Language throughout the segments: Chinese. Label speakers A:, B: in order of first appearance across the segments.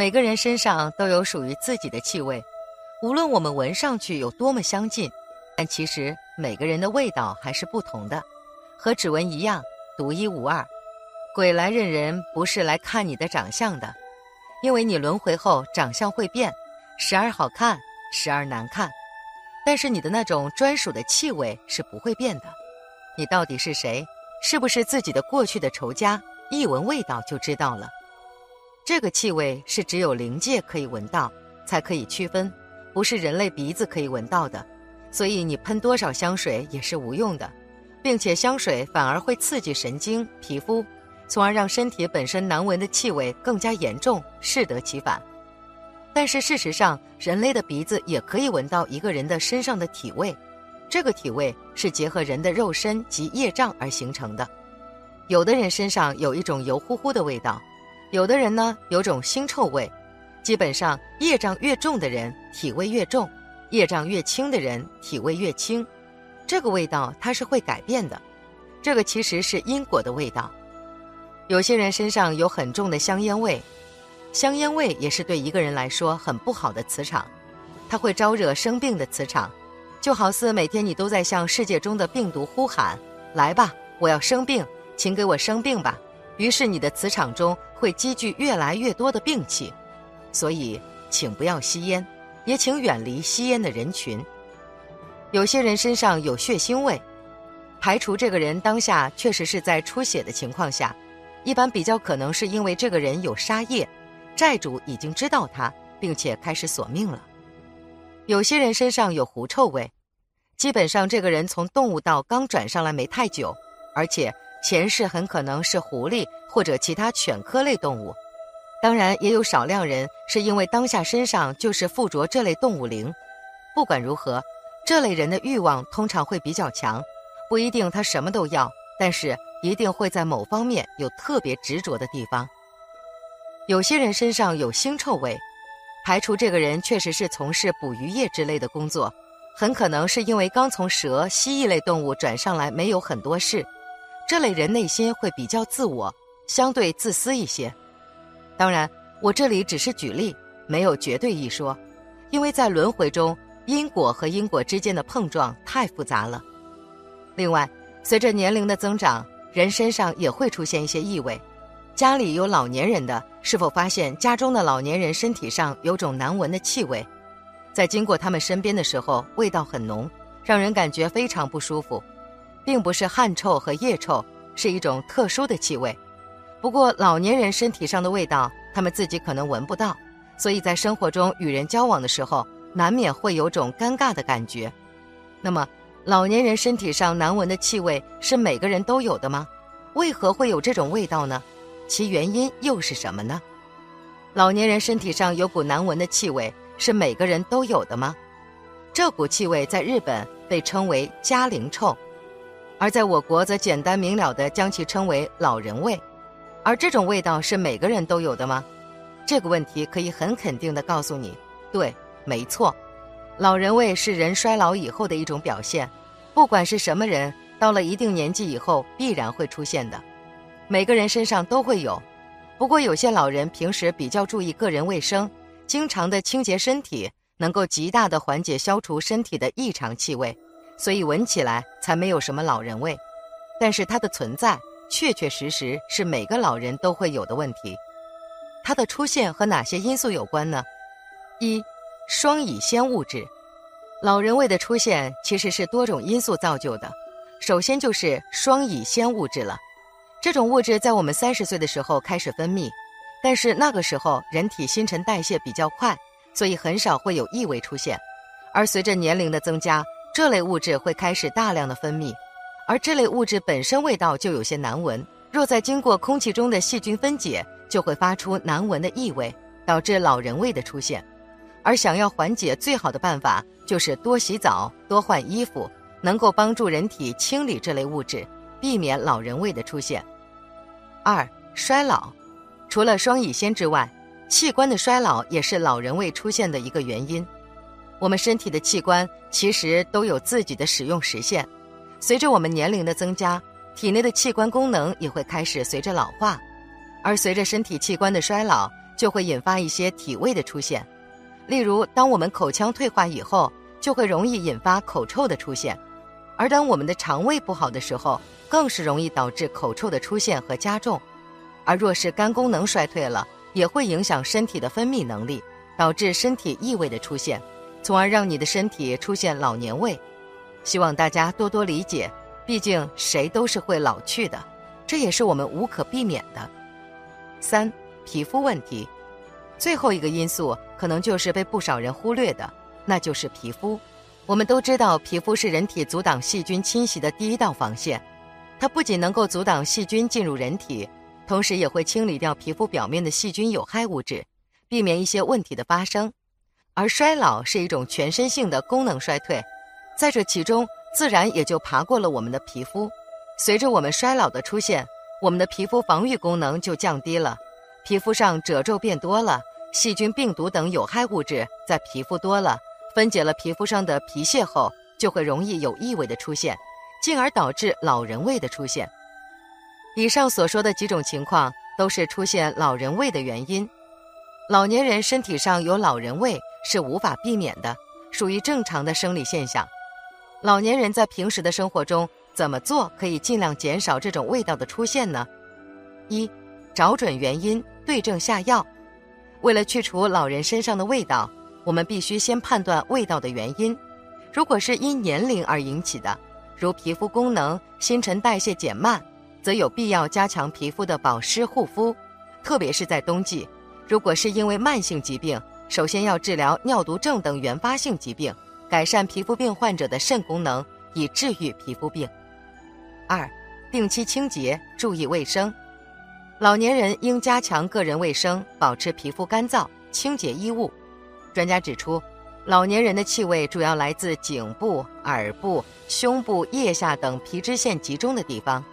A: 每个人身上都有属于自己的气味，无论我们闻上去有多么相近，但其实每个人的味道还是不同的，和指纹一样独一无二。鬼来认人不是来看你的长相的，因为你轮回后长相会变，时而好看，时而难看。但是你的那种专属的气味是不会变的。你到底是谁？是不是自己的过去的仇家？一闻味道就知道了。这个气味是只有灵界可以闻到，才可以区分，不是人类鼻子可以闻到的。所以你喷多少香水也是无用的，并且香水反而会刺激神经、皮肤。从而让身体本身难闻的气味更加严重，适得其反。但是事实上，人类的鼻子也可以闻到一个人的身上的体味，这个体味是结合人的肉身及业障而形成的。有的人身上有一种油乎乎的味道，有的人呢有种腥臭味。基本上，业障越重的人体味越重，业障越轻的人体味越轻。这个味道它是会改变的，这个其实是因果的味道。有些人身上有很重的香烟味，香烟味也是对一个人来说很不好的磁场，它会招惹生病的磁场，就好似每天你都在向世界中的病毒呼喊：“来吧，我要生病，请给我生病吧。”于是你的磁场中会积聚越来越多的病气，所以请不要吸烟，也请远离吸烟的人群。有些人身上有血腥味，排除这个人当下确实是在出血的情况下。一般比较可能是因为这个人有杀业，债主已经知道他，并且开始索命了。有些人身上有狐臭味，基本上这个人从动物道刚转上来没太久，而且前世很可能是狐狸或者其他犬科类动物。当然，也有少量人是因为当下身上就是附着这类动物灵。不管如何，这类人的欲望通常会比较强，不一定他什么都要，但是。一定会在某方面有特别执着的地方。有些人身上有腥臭味，排除这个人确实是从事捕鱼业之类的工作，很可能是因为刚从蛇、蜥蜴类动物转上来，没有很多事。这类人内心会比较自我，相对自私一些。当然，我这里只是举例，没有绝对一说，因为在轮回中，因果和因果之间的碰撞太复杂了。另外，随着年龄的增长，人身上也会出现一些异味，家里有老年人的，是否发现家中的老年人身体上有种难闻的气味，在经过他们身边的时候，味道很浓，让人感觉非常不舒服，并不是汗臭和腋臭，是一种特殊的气味。不过老年人身体上的味道，他们自己可能闻不到，所以在生活中与人交往的时候，难免会有种尴尬的感觉。那么。老年人身体上难闻的气味是每个人都有的吗？为何会有这种味道呢？其原因又是什么呢？老年人身体上有股难闻的气味是每个人都有的吗？这股气味在日本被称为家灵臭，而在我国则简单明了地将其称为老人味。而这种味道是每个人都有的吗？这个问题可以很肯定地告诉你，对，没错。老人味是人衰老以后的一种表现，不管是什么人，到了一定年纪以后必然会出现的。每个人身上都会有，不过有些老人平时比较注意个人卫生，经常的清洁身体，能够极大的缓解消除身体的异常气味，所以闻起来才没有什么老人味。但是它的存在确确实实是每个老人都会有的问题。它的出现和哪些因素有关呢？一。双乙酰物质，老人味的出现其实是多种因素造就的。首先就是双乙酰物质了，这种物质在我们三十岁的时候开始分泌，但是那个时候人体新陈代谢比较快，所以很少会有异味出现。而随着年龄的增加，这类物质会开始大量的分泌，而这类物质本身味道就有些难闻，若再经过空气中的细菌分解，就会发出难闻的异味，导致老人味的出现。而想要缓解，最好的办法就是多洗澡、多换衣服，能够帮助人体清理这类物质，避免老人味的出现。二、衰老，除了双乙酰之外，器官的衰老也是老人味出现的一个原因。我们身体的器官其实都有自己的使用时限，随着我们年龄的增加，体内的器官功能也会开始随着老化，而随着身体器官的衰老。就会引发一些体味的出现。例如，当我们口腔退化以后，就会容易引发口臭的出现；而当我们的肠胃不好的时候，更是容易导致口臭的出现和加重。而若是肝功能衰退了，也会影响身体的分泌能力，导致身体异味的出现，从而让你的身体出现老年味。希望大家多多理解，毕竟谁都是会老去的，这也是我们无可避免的。三、皮肤问题。最后一个因素可能就是被不少人忽略的，那就是皮肤。我们都知道，皮肤是人体阻挡细菌侵袭的第一道防线，它不仅能够阻挡细菌进入人体，同时也会清理掉皮肤表面的细菌有害物质，避免一些问题的发生。而衰老是一种全身性的功能衰退，在这其中自然也就爬过了我们的皮肤。随着我们衰老的出现，我们的皮肤防御功能就降低了，皮肤上褶皱变多了。细菌、病毒等有害物质在皮肤多了，分解了皮肤上的皮屑后，就会容易有异味的出现，进而导致老人味的出现。以上所说的几种情况都是出现老人味的原因。老年人身体上有老人味是无法避免的，属于正常的生理现象。老年人在平时的生活中怎么做可以尽量减少这种味道的出现呢？一，找准原因，对症下药。为了去除老人身上的味道，我们必须先判断味道的原因。如果是因年龄而引起的，如皮肤功能、新陈代谢减慢，则有必要加强皮肤的保湿护肤。特别是在冬季，如果是因为慢性疾病，首先要治疗尿毒症等原发性疾病，改善皮肤病患者的肾功能，以治愈皮肤病。二，定期清洁，注意卫生。老年人应加强个人卫生，保持皮肤干燥、清洁衣物。专家指出，老年人的气味主要来自颈部、耳部、胸部、腋下等皮脂腺集中的地方，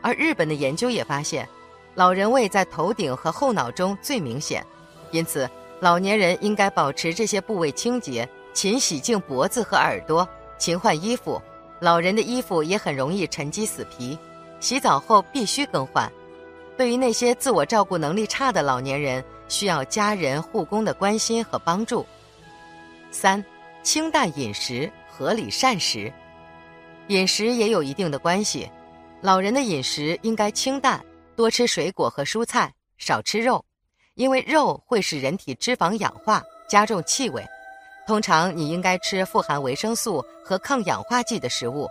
A: 而日本的研究也发现，老人味在头顶和后脑中最明显。因此，老年人应该保持这些部位清洁，勤洗净脖子和耳朵，勤换衣服。老人的衣服也很容易沉积死皮，洗澡后必须更换。对于那些自我照顾能力差的老年人，需要家人护工的关心和帮助。三、清淡饮食，合理膳食。饮食也有一定的关系，老人的饮食应该清淡，多吃水果和蔬菜，少吃肉，因为肉会使人体脂肪氧化，加重气味。通常你应该吃富含维生素和抗氧化剂的食物，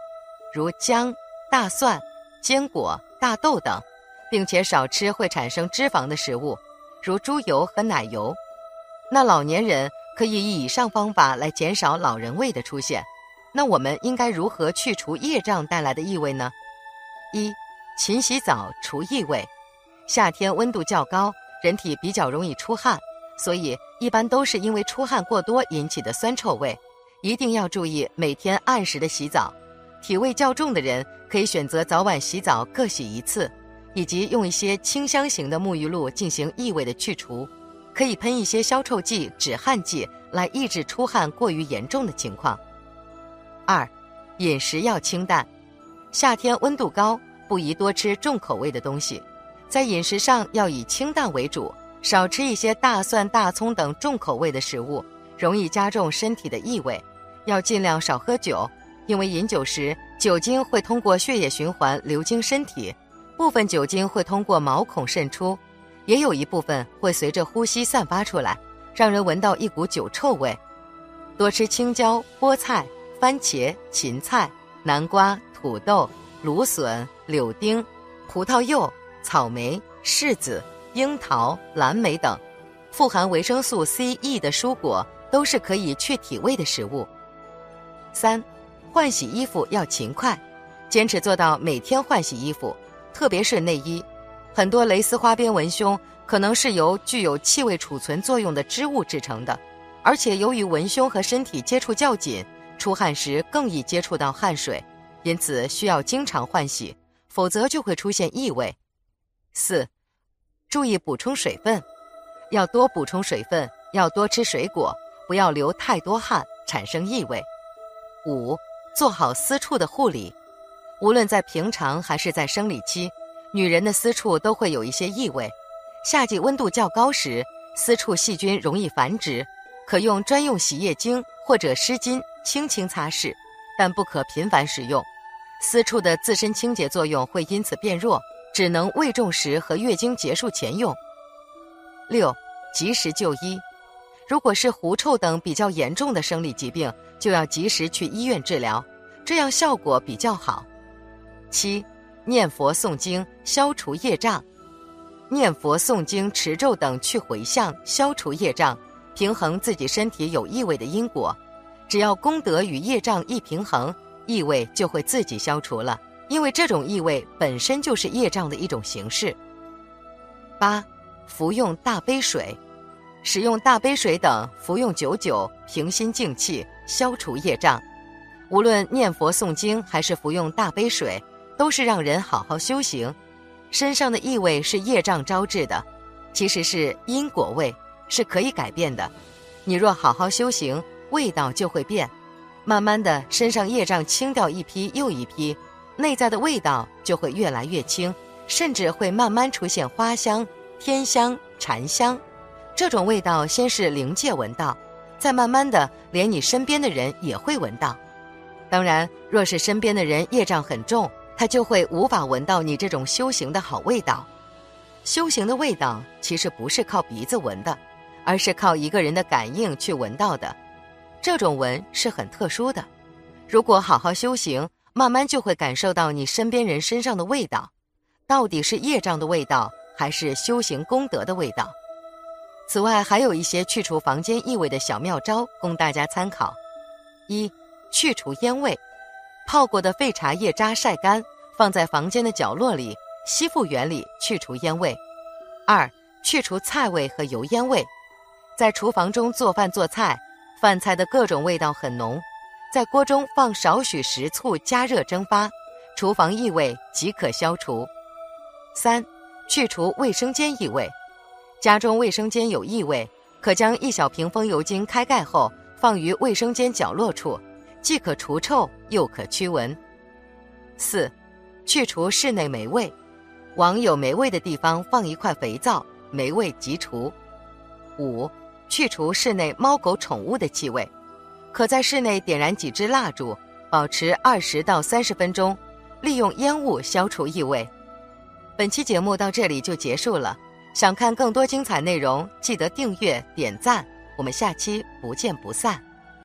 A: 如姜、大蒜、坚果、大豆等。并且少吃会产生脂肪的食物，如猪油和奶油。那老年人可以以以上方法来减少老人味的出现。那我们应该如何去除业障带来的异味呢？一，勤洗澡除异味。夏天温度较高，人体比较容易出汗，所以一般都是因为出汗过多引起的酸臭味。一定要注意每天按时的洗澡。体味较重的人可以选择早晚洗澡各洗一次。以及用一些清香型的沐浴露进行异味的去除，可以喷一些消臭剂、止汗剂来抑制出汗过于严重的情况。二，饮食要清淡，夏天温度高，不宜多吃重口味的东西，在饮食上要以清淡为主，少吃一些大蒜、大葱等重口味的食物，容易加重身体的异味。要尽量少喝酒，因为饮酒时酒精会通过血液循环流经身体。部分酒精会通过毛孔渗出，也有一部分会随着呼吸散发出来，让人闻到一股酒臭味。多吃青椒、菠菜、番茄、芹菜、南瓜、土豆、芦笋、柳丁、葡萄柚、草莓、柿子、樱桃、蓝莓等，富含维生素 C、E 的蔬果都是可以去体味的食物。三，换洗衣服要勤快，坚持做到每天换洗衣服。特别是内衣，很多蕾丝花边文胸可能是由具有气味储存作用的织物制成的，而且由于文胸和身体接触较紧，出汗时更易接触到汗水，因此需要经常换洗，否则就会出现异味。四，注意补充水分，要多补充水分，要多吃水果，不要流太多汗产生异味。五，做好私处的护理。无论在平常还是在生理期，女人的私处都会有一些异味。夏季温度较高时，私处细菌容易繁殖，可用专用洗液精或者湿巾轻轻擦拭，但不可频繁使用。私处的自身清洁作用会因此变弱，只能未中时和月经结束前用。六，及时就医。如果是狐臭等比较严重的生理疾病，就要及时去医院治疗，这样效果比较好。七，念佛诵经消除业障。念佛诵经持咒等去回向消除业障，平衡自己身体有异味的因果。只要功德与业障一平衡。异味就会自己消除了，因为这种异味本身就是业障的一种形式。八，服用大杯水，使用大杯水等，服用久久，平心静气，消除业障。无论念佛诵经还是服用大杯水，都是让人好好修行。身上的异味是业障招致的，其实是因果味，是可以改变的。你若好好修行，味道就会变。慢慢的，身上业障清掉一批又一批，内在的味道就会越来越轻，甚至会慢慢出现花香、天香、禅香。这种味道先是灵界闻到，再慢慢的连你身边的人也会闻到。当然，若是身边的人业障很重，他就会无法闻到你这种修行的好味道。修行的味道其实不是靠鼻子闻的，而是靠一个人的感应去闻到的。这种闻是很特殊的，如果好好修行，慢慢就会感受到你身边人身上的味道，到底是业障的味道，还是修行功德的味道？此外，还有一些去除房间异味的小妙招供大家参考：一、去除烟味，泡过的废茶叶渣晒干，放在房间的角落里，吸附原理去除烟味；二、去除菜味和油烟味，在厨房中做饭做菜。饭菜的各种味道很浓，在锅中放少许食醋，加热蒸发，厨房异味即可消除。三、去除卫生间异味，家中卫生间有异味，可将一小瓶风油精开盖后放于卫生间角落处，既可除臭又可驱蚊。四、去除室内霉味，往有霉味的地方放一块肥皂，霉味即除。五。去除室内猫狗宠物的气味，可在室内点燃几支蜡烛，保持二十到三十分钟，利用烟雾消除异味。本期节目到这里就结束了，想看更多精彩内容，记得订阅点赞，我们下期不见不散。